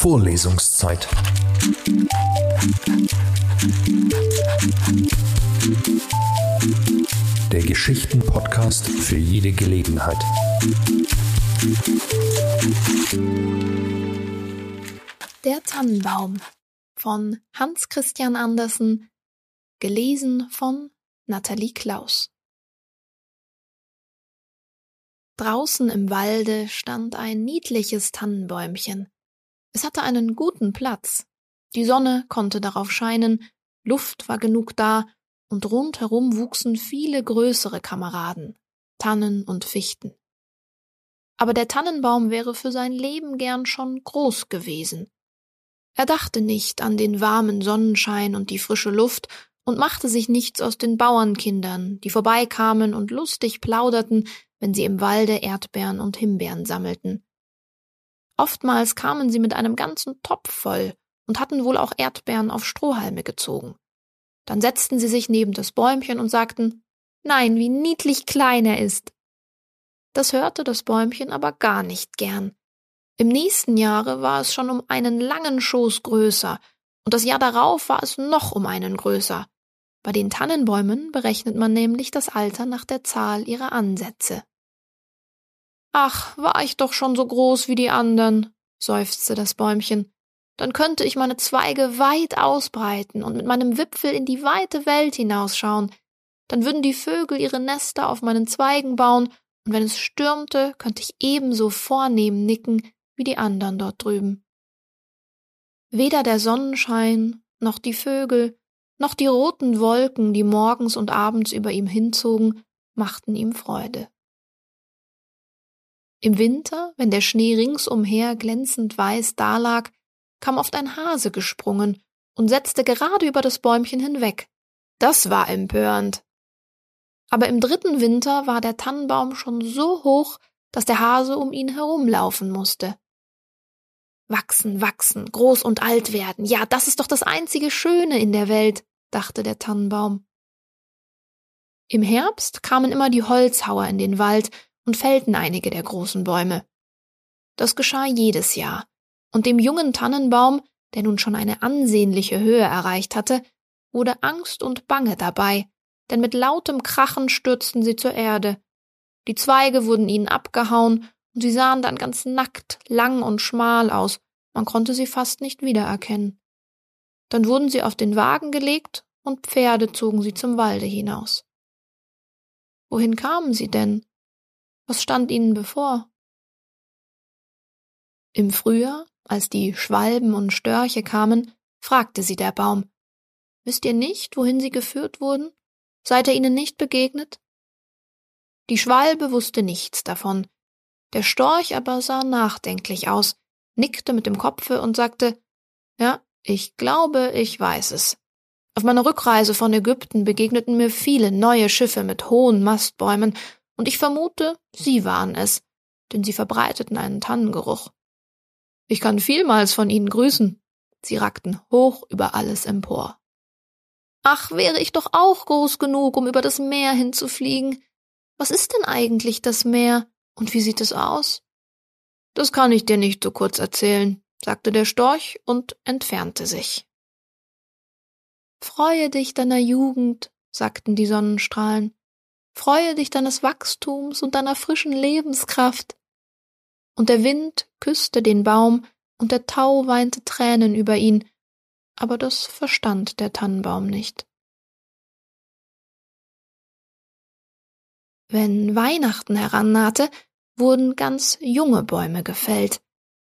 Vorlesungszeit. Der Geschichten-Podcast für jede Gelegenheit. Der Tannenbaum von Hans Christian Andersen, gelesen von Nathalie Klaus. Draußen im Walde stand ein niedliches Tannenbäumchen. Es hatte einen guten Platz. Die Sonne konnte darauf scheinen, Luft war genug da, und rundherum wuchsen viele größere Kameraden, Tannen und Fichten. Aber der Tannenbaum wäre für sein Leben gern schon groß gewesen. Er dachte nicht an den warmen Sonnenschein und die frische Luft und machte sich nichts aus den Bauernkindern, die vorbeikamen und lustig plauderten, wenn sie im Walde Erdbeeren und Himbeeren sammelten. Oftmals kamen sie mit einem ganzen Topf voll und hatten wohl auch Erdbeeren auf Strohhalme gezogen. Dann setzten sie sich neben das Bäumchen und sagten Nein, wie niedlich klein er ist. Das hörte das Bäumchen aber gar nicht gern. Im nächsten Jahre war es schon um einen langen Schoß größer, und das Jahr darauf war es noch um einen größer. Bei den Tannenbäumen berechnet man nämlich das Alter nach der Zahl ihrer Ansätze. Ach, war ich doch schon so groß wie die anderen, seufzte das Bäumchen, dann könnte ich meine Zweige weit ausbreiten und mit meinem Wipfel in die weite Welt hinausschauen, dann würden die Vögel ihre Nester auf meinen Zweigen bauen, und wenn es stürmte, könnte ich ebenso vornehm nicken wie die anderen dort drüben. Weder der Sonnenschein, noch die Vögel, noch die roten Wolken, die morgens und abends über ihm hinzogen, machten ihm Freude. Im Winter, wenn der Schnee ringsumher glänzend weiß dalag, kam oft ein Hase gesprungen und setzte gerade über das Bäumchen hinweg. Das war empörend. Aber im dritten Winter war der Tannenbaum schon so hoch, dass der Hase um ihn herumlaufen musste. Wachsen, wachsen, groß und alt werden, ja, das ist doch das einzige Schöne in der Welt, dachte der Tannenbaum. Im Herbst kamen immer die Holzhauer in den Wald und fällten einige der großen Bäume. Das geschah jedes Jahr, und dem jungen Tannenbaum, der nun schon eine ansehnliche Höhe erreicht hatte, wurde Angst und Bange dabei, denn mit lautem Krachen stürzten sie zur Erde. Die Zweige wurden ihnen abgehauen, und sie sahen dann ganz nackt, lang und schmal aus, man konnte sie fast nicht wiedererkennen. Dann wurden sie auf den Wagen gelegt, und Pferde zogen sie zum Walde hinaus. Wohin kamen sie denn? Was stand ihnen bevor? Im Frühjahr, als die Schwalben und Störche kamen, fragte sie der Baum Wisst ihr nicht, wohin sie geführt wurden? Seid ihr ihnen nicht begegnet? Die Schwalbe wusste nichts davon, der Storch aber sah nachdenklich aus, nickte mit dem Kopfe und sagte Ja, ich glaube, ich weiß es. Auf meiner Rückreise von Ägypten begegneten mir viele neue Schiffe mit hohen Mastbäumen und ich vermute, Sie waren es, denn Sie verbreiteten einen Tannengeruch. Ich kann vielmals von Ihnen grüßen. Sie rackten hoch über alles empor. Ach, wäre ich doch auch groß genug, um über das Meer hinzufliegen. Was ist denn eigentlich das Meer und wie sieht es aus? Das kann ich dir nicht so kurz erzählen, sagte der Storch und entfernte sich. Freue dich deiner Jugend, sagten die Sonnenstrahlen. Freue dich deines Wachstums und deiner frischen Lebenskraft. Und der Wind küsste den Baum, und der Tau weinte Tränen über ihn, aber das verstand der Tannenbaum nicht. Wenn Weihnachten herannahte, wurden ganz junge Bäume gefällt,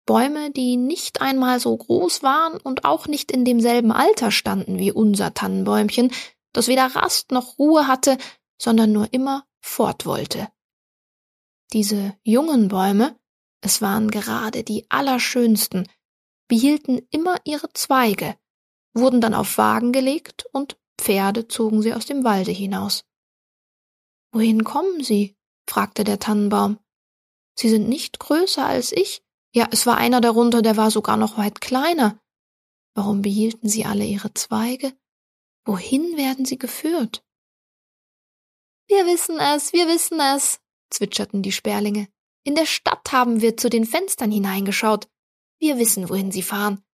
Bäume, die nicht einmal so groß waren und auch nicht in demselben Alter standen wie unser Tannenbäumchen, das weder Rast noch Ruhe hatte, sondern nur immer fort wollte. Diese jungen Bäume, es waren gerade die allerschönsten, behielten immer ihre Zweige, wurden dann auf Wagen gelegt und Pferde zogen sie aus dem Walde hinaus. Wohin kommen sie? fragte der Tannenbaum. Sie sind nicht größer als ich. Ja, es war einer darunter, der war sogar noch weit kleiner. Warum behielten sie alle ihre Zweige? Wohin werden sie geführt? Wir wissen es, wir wissen es, zwitscherten die Sperlinge. In der Stadt haben wir zu den Fenstern hineingeschaut. Wir wissen, wohin sie fahren.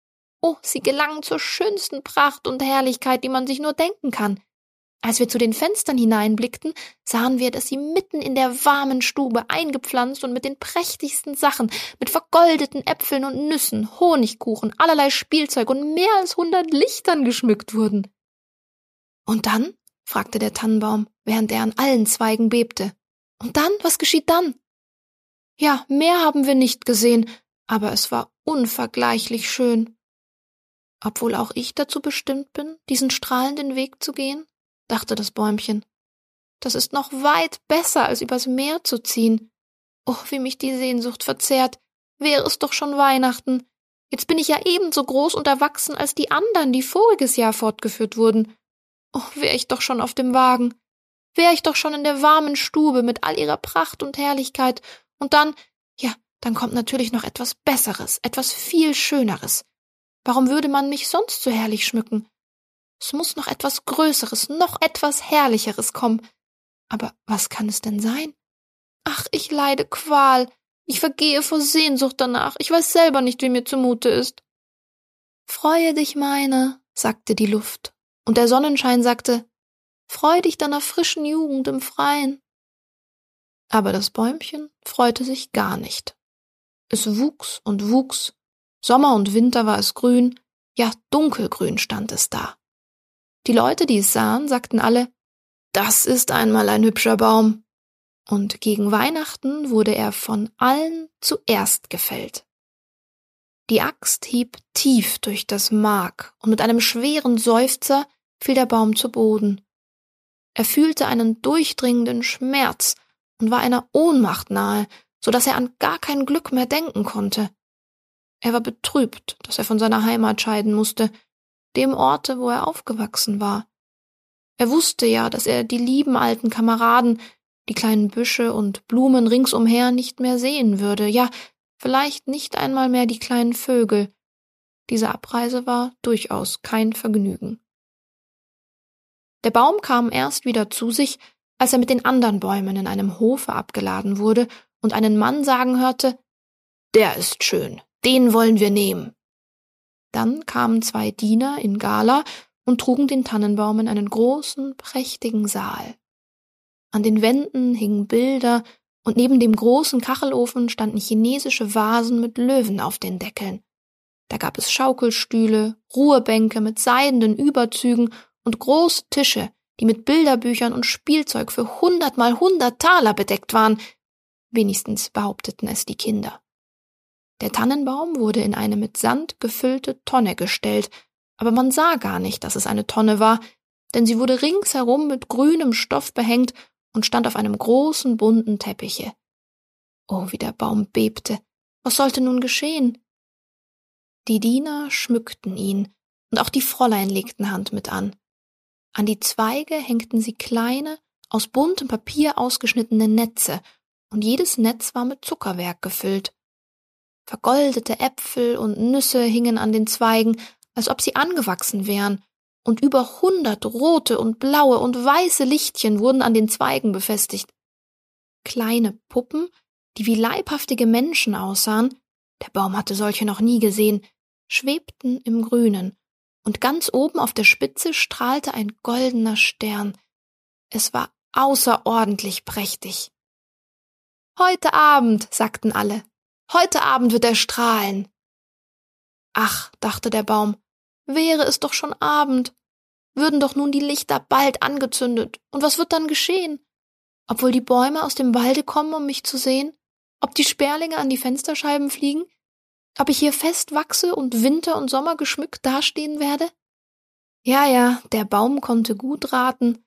Oh, sie gelangen zur schönsten Pracht und Herrlichkeit, die man sich nur denken kann. Als wir zu den Fenstern hineinblickten, sahen wir, dass sie mitten in der warmen Stube eingepflanzt und mit den prächtigsten Sachen, mit vergoldeten Äpfeln und Nüssen, Honigkuchen, allerlei Spielzeug und mehr als hundert Lichtern geschmückt wurden. Und dann? Fragte der Tannenbaum, während er an allen Zweigen bebte. Und dann? Was geschieht dann? Ja, mehr haben wir nicht gesehen, aber es war unvergleichlich schön. Obwohl auch ich dazu bestimmt bin, diesen strahlenden Weg zu gehen? dachte das Bäumchen. Das ist noch weit besser, als übers Meer zu ziehen. Oh, wie mich die Sehnsucht verzehrt. Wäre es doch schon Weihnachten. Jetzt bin ich ja ebenso groß und erwachsen als die anderen, die voriges Jahr fortgeführt wurden. Oh, wär ich doch schon auf dem Wagen. Wär ich doch schon in der warmen Stube mit all ihrer Pracht und Herrlichkeit. Und dann, ja, dann kommt natürlich noch etwas Besseres, etwas viel Schöneres. Warum würde man mich sonst so herrlich schmücken? Es muss noch etwas Größeres, noch etwas Herrlicheres kommen. Aber was kann es denn sein? Ach, ich leide Qual. Ich vergehe vor Sehnsucht danach. Ich weiß selber nicht, wie mir zumute ist. Freue dich, meine, sagte die Luft, und der Sonnenschein sagte, Freu dich deiner frischen Jugend im Freien. Aber das Bäumchen freute sich gar nicht. Es wuchs und wuchs, Sommer und Winter war es grün, ja dunkelgrün stand es da. Die Leute, die es sahen, sagten alle, das ist einmal ein hübscher Baum. Und gegen Weihnachten wurde er von allen zuerst gefällt. Die Axt hieb tief durch das Mark, und mit einem schweren Seufzer fiel der Baum zu Boden. Er fühlte einen durchdringenden Schmerz und war einer Ohnmacht nahe, so dass er an gar kein Glück mehr denken konnte. Er war betrübt, dass er von seiner Heimat scheiden musste, dem Orte, wo er aufgewachsen war. Er wusste ja, dass er die lieben alten Kameraden, die kleinen Büsche und Blumen ringsumher nicht mehr sehen würde, ja, vielleicht nicht einmal mehr die kleinen Vögel. Diese Abreise war durchaus kein Vergnügen. Der Baum kam erst wieder zu sich, als er mit den anderen Bäumen in einem Hofe abgeladen wurde und einen Mann sagen hörte, der ist schön, den wollen wir nehmen. Dann kamen zwei Diener in Gala und trugen den Tannenbaum in einen großen, prächtigen Saal. An den Wänden hingen Bilder, und neben dem großen Kachelofen standen chinesische Vasen mit Löwen auf den Deckeln. Da gab es Schaukelstühle, Ruhebänke mit seidenen Überzügen und große Tische, die mit Bilderbüchern und Spielzeug für hundertmal hundert Taler bedeckt waren. Wenigstens behaupteten es die Kinder. Der Tannenbaum wurde in eine mit Sand gefüllte Tonne gestellt, aber man sah gar nicht, dass es eine Tonne war, denn sie wurde ringsherum mit grünem Stoff behängt und stand auf einem großen bunten Teppiche. Oh, wie der Baum bebte. Was sollte nun geschehen? Die Diener schmückten ihn, und auch die Fräulein legten Hand mit an. An die Zweige hängten sie kleine, aus buntem Papier ausgeschnittene Netze, und jedes Netz war mit Zuckerwerk gefüllt. Vergoldete Äpfel und Nüsse hingen an den Zweigen, als ob sie angewachsen wären, und über hundert rote und blaue und weiße Lichtchen wurden an den Zweigen befestigt. Kleine Puppen, die wie leibhaftige Menschen aussahen, der Baum hatte solche noch nie gesehen, schwebten im Grünen, und ganz oben auf der Spitze strahlte ein goldener Stern. Es war außerordentlich prächtig. Heute Abend, sagten alle, Heute Abend wird er strahlen. Ach, dachte der Baum, wäre es doch schon Abend, würden doch nun die Lichter bald angezündet, und was wird dann geschehen? Obwohl die Bäume aus dem Walde kommen, um mich zu sehen? Ob die Sperlinge an die Fensterscheiben fliegen? Ob ich hier fest wachse und Winter und Sommer geschmückt dastehen werde? Ja, ja, der Baum konnte gut raten,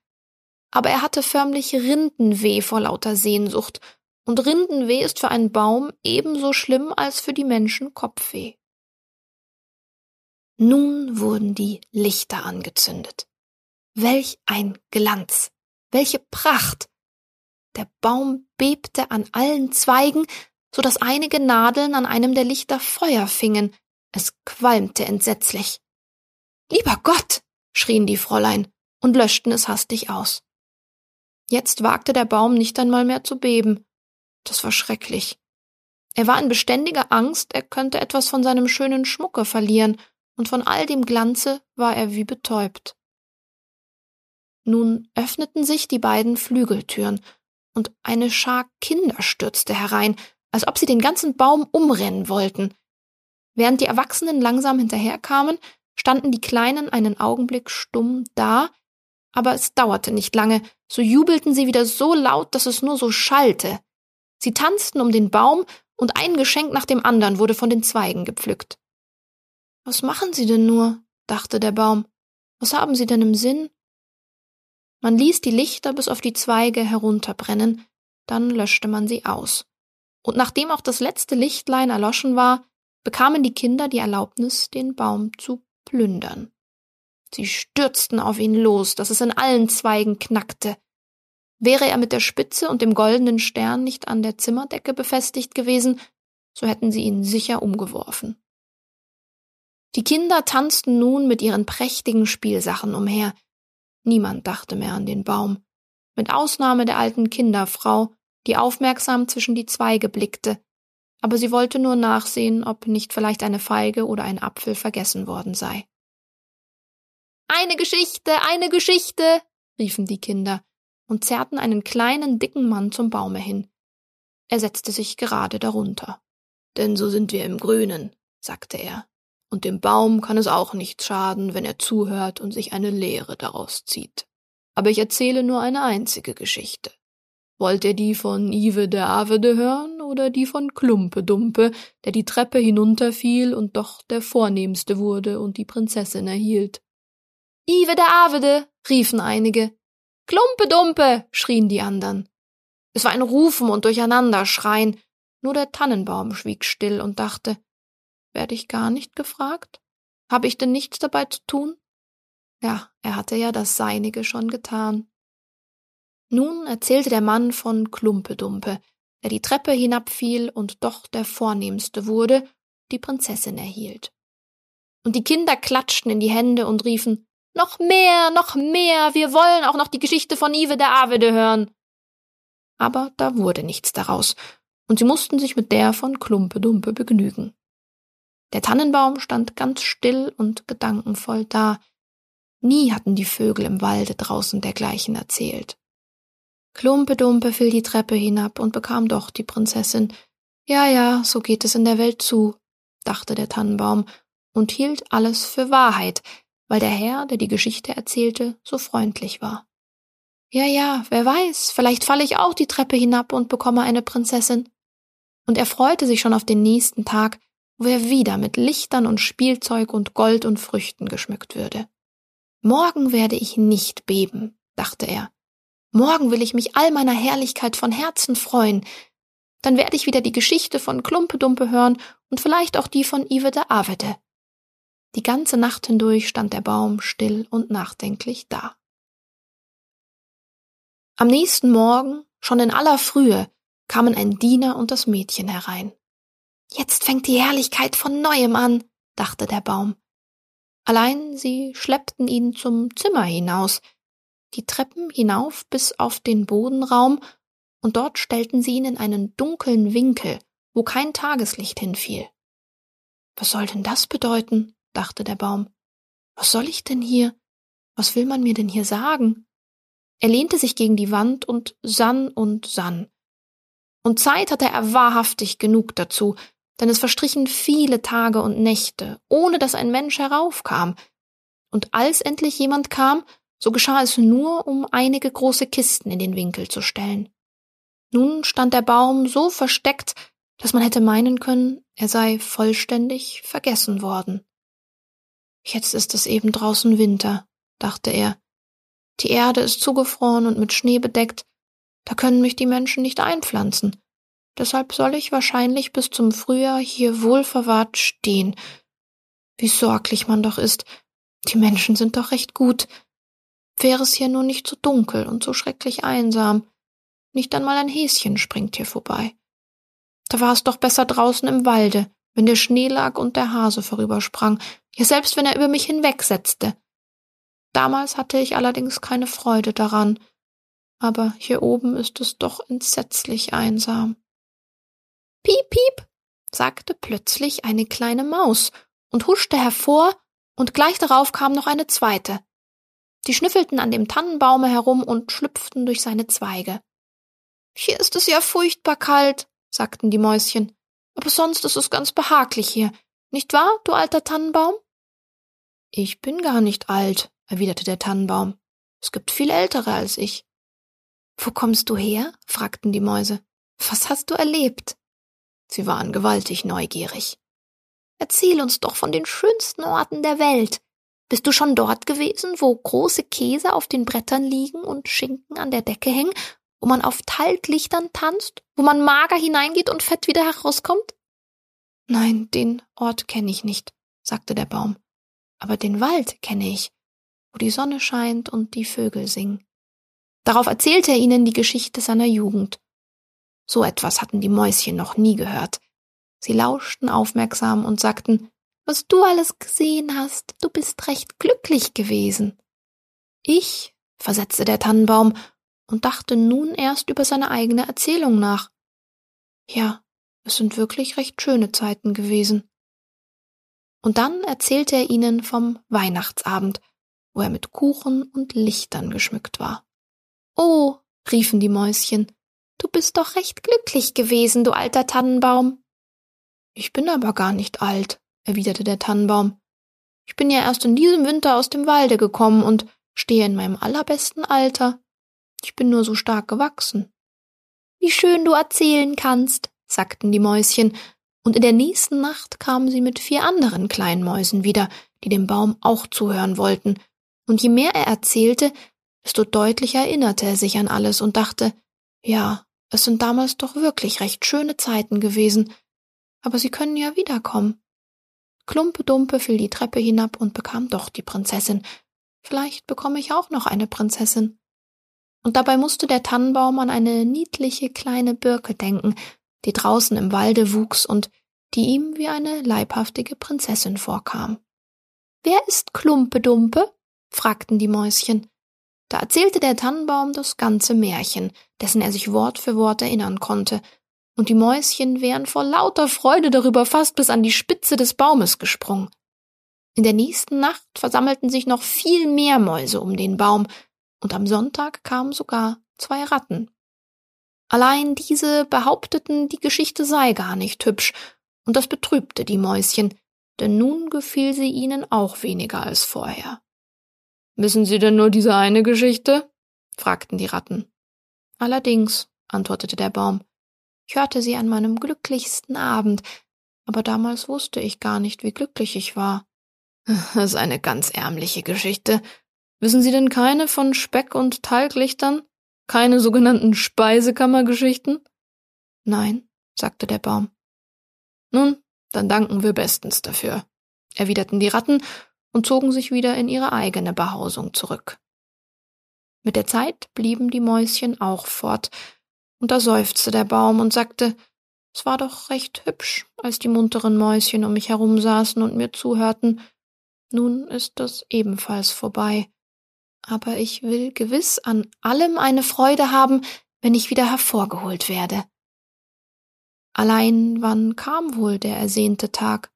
aber er hatte förmlich Rindenweh vor lauter Sehnsucht und Rindenweh ist für einen Baum ebenso schlimm als für die Menschen Kopfweh. Nun wurden die Lichter angezündet. Welch ein Glanz, welche Pracht. Der Baum bebte an allen Zweigen, so dass einige Nadeln an einem der Lichter Feuer fingen. Es qualmte entsetzlich. Lieber Gott, schrien die Fräulein und löschten es hastig aus. Jetzt wagte der Baum nicht einmal mehr zu beben. Das war schrecklich. Er war in beständiger Angst, er könnte etwas von seinem schönen Schmucke verlieren, und von all dem Glanze war er wie betäubt. Nun öffneten sich die beiden Flügeltüren, und eine Schar Kinder stürzte herein, als ob sie den ganzen Baum umrennen wollten. Während die Erwachsenen langsam hinterherkamen, standen die Kleinen einen Augenblick stumm da, aber es dauerte nicht lange, so jubelten sie wieder so laut, dass es nur so schallte. Sie tanzten um den Baum, und ein Geschenk nach dem anderen wurde von den Zweigen gepflückt. Was machen Sie denn nur? dachte der Baum. Was haben Sie denn im Sinn? Man ließ die Lichter bis auf die Zweige herunterbrennen, dann löschte man sie aus. Und nachdem auch das letzte Lichtlein erloschen war, bekamen die Kinder die Erlaubnis, den Baum zu plündern. Sie stürzten auf ihn los, dass es in allen Zweigen knackte. Wäre er mit der Spitze und dem goldenen Stern nicht an der Zimmerdecke befestigt gewesen, so hätten sie ihn sicher umgeworfen. Die Kinder tanzten nun mit ihren prächtigen Spielsachen umher. Niemand dachte mehr an den Baum, mit Ausnahme der alten Kinderfrau, die aufmerksam zwischen die Zweige blickte, aber sie wollte nur nachsehen, ob nicht vielleicht eine Feige oder ein Apfel vergessen worden sei. Eine Geschichte, eine Geschichte, riefen die Kinder und zerrten einen kleinen, dicken Mann zum Baume hin. Er setzte sich gerade darunter. Denn so sind wir im Grünen, sagte er, und dem Baum kann es auch nicht schaden, wenn er zuhört und sich eine Lehre daraus zieht. Aber ich erzähle nur eine einzige Geschichte. Wollt ihr die von Ive der Avede hören oder die von Klumpe Dumpe, der die Treppe hinunterfiel und doch der Vornehmste wurde und die Prinzessin erhielt? Ive der Avede, riefen einige. Klumpe Dumpe, schrien die anderen. Es war ein Rufen und Durcheinanderschreien, nur der Tannenbaum schwieg still und dachte, werde ich gar nicht gefragt? Habe ich denn nichts dabei zu tun? Ja, er hatte ja das Seinige schon getan. Nun erzählte der Mann von Klumpedumpe, der die Treppe hinabfiel und doch der Vornehmste wurde, die Prinzessin erhielt. Und die Kinder klatschten in die Hände und riefen Noch mehr, noch mehr, wir wollen auch noch die Geschichte von Ive der Avede hören. Aber da wurde nichts daraus, und sie mussten sich mit der von Klumpedumpe begnügen. Der Tannenbaum stand ganz still und gedankenvoll da. Nie hatten die Vögel im Walde draußen dergleichen erzählt. Klumpedumpe fiel die Treppe hinab und bekam doch die Prinzessin. Ja, ja, so geht es in der Welt zu, dachte der Tannenbaum und hielt alles für Wahrheit, weil der Herr, der die Geschichte erzählte, so freundlich war. Ja, ja, wer weiß, vielleicht falle ich auch die Treppe hinab und bekomme eine Prinzessin. Und er freute sich schon auf den nächsten Tag, wo er wieder mit Lichtern und Spielzeug und Gold und Früchten geschmückt würde. Morgen werde ich nicht beben, dachte er, Morgen will ich mich all meiner Herrlichkeit von Herzen freuen. Dann werde ich wieder die Geschichte von Klumpedumpe hören und vielleicht auch die von Ive de Avede. Die ganze Nacht hindurch stand der Baum still und nachdenklich da. Am nächsten Morgen, schon in aller Frühe, kamen ein Diener und das Mädchen herein. Jetzt fängt die Herrlichkeit von neuem an, dachte der Baum. Allein sie schleppten ihn zum Zimmer hinaus, die Treppen hinauf bis auf den Bodenraum, und dort stellten sie ihn in einen dunklen Winkel, wo kein Tageslicht hinfiel. Was soll denn das bedeuten? dachte der Baum. Was soll ich denn hier? Was will man mir denn hier sagen? Er lehnte sich gegen die Wand und sann und sann. Und Zeit hatte er wahrhaftig genug dazu, denn es verstrichen viele Tage und Nächte, ohne dass ein Mensch heraufkam. Und als endlich jemand kam, so geschah es nur, um einige große Kisten in den Winkel zu stellen. Nun stand der Baum so versteckt, dass man hätte meinen können, er sei vollständig vergessen worden. Jetzt ist es eben draußen Winter, dachte er. Die Erde ist zugefroren und mit Schnee bedeckt, da können mich die Menschen nicht einpflanzen. Deshalb soll ich wahrscheinlich bis zum Frühjahr hier wohlverwahrt stehen. Wie sorglich man doch ist. Die Menschen sind doch recht gut. Wäre es hier nur nicht so dunkel und so schrecklich einsam. Nicht einmal ein Häschen springt hier vorbei. Da war es doch besser draußen im Walde, wenn der Schnee lag und der Hase vorübersprang, ja selbst wenn er über mich hinwegsetzte. Damals hatte ich allerdings keine Freude daran, aber hier oben ist es doch entsetzlich einsam. Piep, piep, sagte plötzlich eine kleine Maus und huschte hervor, und gleich darauf kam noch eine zweite. Die schnüffelten an dem Tannenbaume herum und schlüpften durch seine Zweige. Hier ist es ja furchtbar kalt, sagten die Mäuschen, aber sonst ist es ganz behaglich hier, nicht wahr, du alter Tannenbaum? Ich bin gar nicht alt, erwiderte der Tannenbaum. Es gibt viel ältere als ich. Wo kommst du her? fragten die Mäuse. Was hast du erlebt? Sie waren gewaltig neugierig. Erzähl uns doch von den schönsten Orten der Welt. Bist du schon dort gewesen, wo große Käse auf den Brettern liegen und Schinken an der Decke hängen, wo man auf Talglichtern tanzt, wo man mager hineingeht und fett wieder herauskommt? Nein, den Ort kenne ich nicht, sagte der Baum. Aber den Wald kenne ich, wo die Sonne scheint und die Vögel singen. Darauf erzählte er ihnen die Geschichte seiner Jugend. So etwas hatten die Mäuschen noch nie gehört. Sie lauschten aufmerksam und sagten, was du alles gesehen hast, du bist recht glücklich gewesen. Ich, versetzte der Tannenbaum und dachte nun erst über seine eigene Erzählung nach. Ja, es sind wirklich recht schöne Zeiten gewesen. Und dann erzählte er ihnen vom Weihnachtsabend, wo er mit Kuchen und Lichtern geschmückt war. Oh, riefen die Mäuschen, du bist doch recht glücklich gewesen, du alter Tannenbaum. Ich bin aber gar nicht alt, erwiderte der Tannenbaum. Ich bin ja erst in diesem Winter aus dem Walde gekommen und stehe in meinem allerbesten Alter. Ich bin nur so stark gewachsen. Wie schön du erzählen kannst, sagten die Mäuschen, und in der nächsten Nacht kamen sie mit vier anderen kleinen Mäusen wieder, die dem Baum auch zuhören wollten, und je mehr er erzählte, desto deutlicher erinnerte er sich an alles und dachte, ja, es sind damals doch wirklich recht schöne Zeiten gewesen, aber sie können ja wiederkommen. Klumpe-Dumpe fiel die Treppe hinab und bekam doch die Prinzessin. Vielleicht bekomme ich auch noch eine Prinzessin. Und dabei musste der Tannenbaum an eine niedliche kleine Birke denken, die draußen im Walde wuchs und die ihm wie eine leibhaftige Prinzessin vorkam. Wer ist Klumpe-Dumpe? fragten die Mäuschen. Da erzählte der Tannenbaum das ganze Märchen, dessen er sich Wort für Wort erinnern konnte, und die Mäuschen wären vor lauter Freude darüber fast bis an die Spitze des Baumes gesprungen. In der nächsten Nacht versammelten sich noch viel mehr Mäuse um den Baum, und am Sonntag kamen sogar zwei Ratten. Allein diese behaupteten, die Geschichte sei gar nicht hübsch, und das betrübte die Mäuschen, denn nun gefiel sie ihnen auch weniger als vorher. Wissen Sie denn nur diese eine Geschichte? fragten die Ratten. Allerdings, antwortete der Baum. Ich hörte sie an meinem glücklichsten Abend, aber damals wusste ich gar nicht, wie glücklich ich war. Das ist eine ganz ärmliche Geschichte. Wissen Sie denn keine von Speck und Talglichtern? Keine sogenannten Speisekammergeschichten? Nein, sagte der Baum. Nun, dann danken wir bestens dafür, erwiderten die Ratten und zogen sich wieder in ihre eigene Behausung zurück. Mit der Zeit blieben die Mäuschen auch fort, und da seufzte der Baum und sagte, es war doch recht hübsch, als die munteren Mäuschen um mich herum saßen und mir zuhörten. Nun ist das ebenfalls vorbei. Aber ich will gewiss an allem eine Freude haben, wenn ich wieder hervorgeholt werde. Allein wann kam wohl der ersehnte Tag?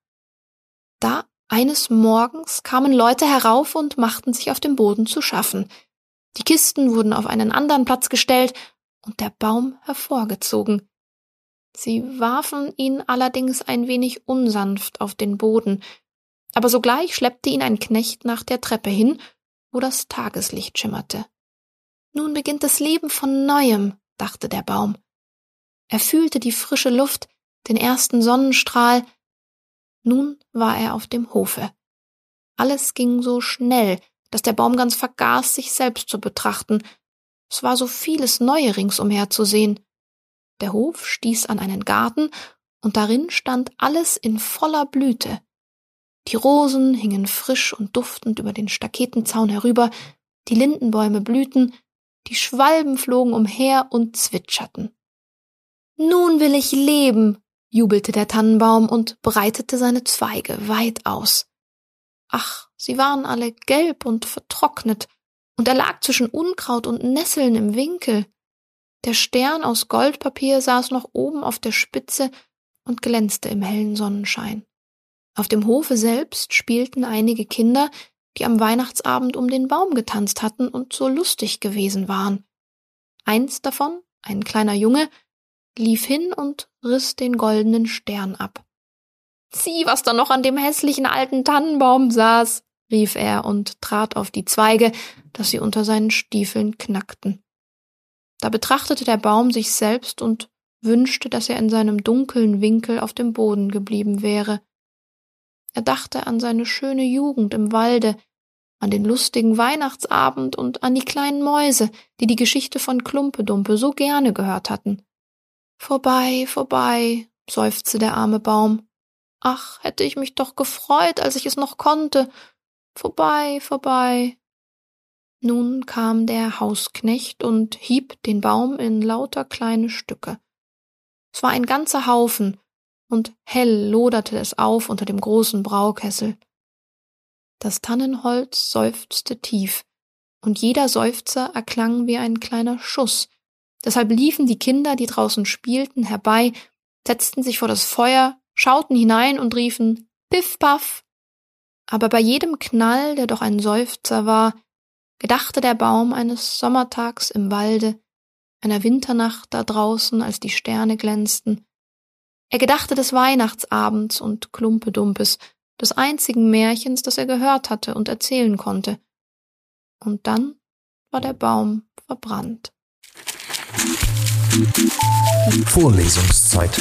Da eines Morgens kamen Leute herauf und machten sich auf dem Boden zu schaffen. Die Kisten wurden auf einen anderen Platz gestellt und der Baum hervorgezogen. Sie warfen ihn allerdings ein wenig unsanft auf den Boden, aber sogleich schleppte ihn ein Knecht nach der Treppe hin, wo das Tageslicht schimmerte. Nun beginnt das Leben von neuem, dachte der Baum. Er fühlte die frische Luft, den ersten Sonnenstrahl, nun war er auf dem Hofe. Alles ging so schnell, dass der Baum ganz vergaß, sich selbst zu betrachten. Es war so vieles Neue ringsumher zu sehen. Der Hof stieß an einen Garten, und darin stand alles in voller Blüte. Die Rosen hingen frisch und duftend über den Staketenzaun herüber, die Lindenbäume blühten, die Schwalben flogen umher und zwitscherten. Nun will ich leben, jubelte der Tannenbaum und breitete seine Zweige weit aus. Ach, sie waren alle gelb und vertrocknet, und er lag zwischen Unkraut und Nesseln im Winkel. Der Stern aus Goldpapier saß noch oben auf der Spitze und glänzte im hellen Sonnenschein. Auf dem Hofe selbst spielten einige Kinder, die am Weihnachtsabend um den Baum getanzt hatten und so lustig gewesen waren. Eins davon, ein kleiner Junge, lief hin und riss den goldenen Stern ab. Sieh, was da noch an dem hässlichen alten Tannenbaum saß, rief er und trat auf die Zweige, dass sie unter seinen Stiefeln knackten. Da betrachtete der Baum sich selbst und wünschte, dass er in seinem dunklen Winkel auf dem Boden geblieben wäre. Er dachte an seine schöne Jugend im Walde, an den lustigen Weihnachtsabend und an die kleinen Mäuse, die die Geschichte von Klumpedumpe so gerne gehört hatten. Vorbei, vorbei, seufzte der arme Baum. Ach, hätte ich mich doch gefreut, als ich es noch konnte. Vorbei, vorbei. Nun kam der Hausknecht und hieb den Baum in lauter kleine Stücke. Es war ein ganzer Haufen, und hell loderte es auf unter dem großen Braukessel. Das Tannenholz seufzte tief, und jeder Seufzer erklang wie ein kleiner Schuss. Deshalb liefen die Kinder, die draußen spielten, herbei, setzten sich vor das Feuer, schauten hinein und riefen Piff Paff. Aber bei jedem Knall, der doch ein Seufzer war, gedachte der Baum eines Sommertags im Walde, einer Winternacht da draußen, als die Sterne glänzten. Er gedachte des Weihnachtsabends und Klumpedumpes, des einzigen Märchens, das er gehört hatte und erzählen konnte. Und dann war der Baum verbrannt. Vorlesungszeit.